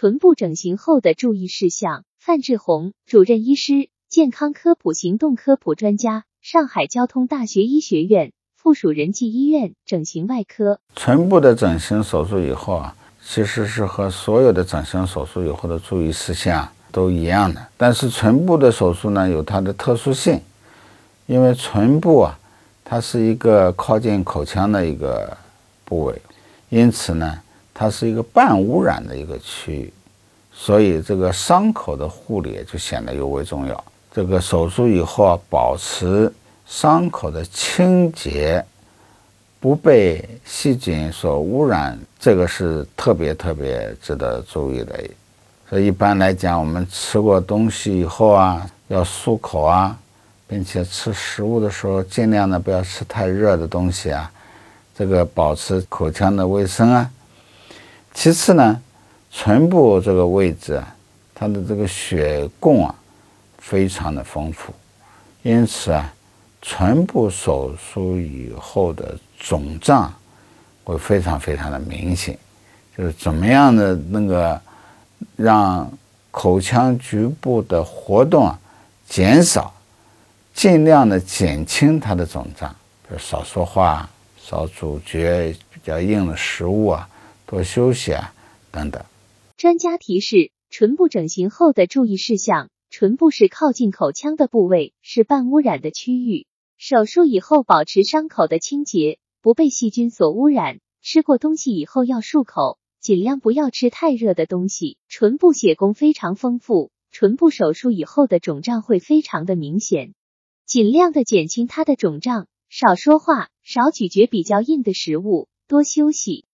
唇部整形后的注意事项。范志红，主任医师，健康科普行动科普专家，上海交通大学医学院附属仁济医院整形外科。唇部的整形手术以后啊，其实是和所有的整形手术以后的注意事项都一样的，但是唇部的手术呢有它的特殊性，因为唇部啊，它是一个靠近口腔的一个部位，因此呢，它是一个半污染的一个区域。所以这个伤口的护理就显得尤为重要。这个手术以后啊，保持伤口的清洁，不被细菌所污染，这个是特别特别值得注意的。所以一般来讲，我们吃过东西以后啊，要漱口啊，并且吃食物的时候，尽量的不要吃太热的东西啊，这个保持口腔的卫生啊。其次呢。唇部这个位置啊，它的这个血供啊，非常的丰富，因此啊，唇部手术以后的肿胀会非常非常的明显。就是怎么样的那个让口腔局部的活动啊减少，尽量的减轻它的肿胀，比如少说话、少咀嚼比较硬的食物啊，多休息啊等等。专家提示：唇部整形后的注意事项。唇部是靠近口腔的部位，是半污染的区域。手术以后保持伤口的清洁，不被细菌所污染。吃过东西以后要漱口，尽量不要吃太热的东西。唇部血供非常丰富，唇部手术以后的肿胀会非常的明显，尽量的减轻它的肿胀，少说话，少咀嚼比较硬的食物，多休息。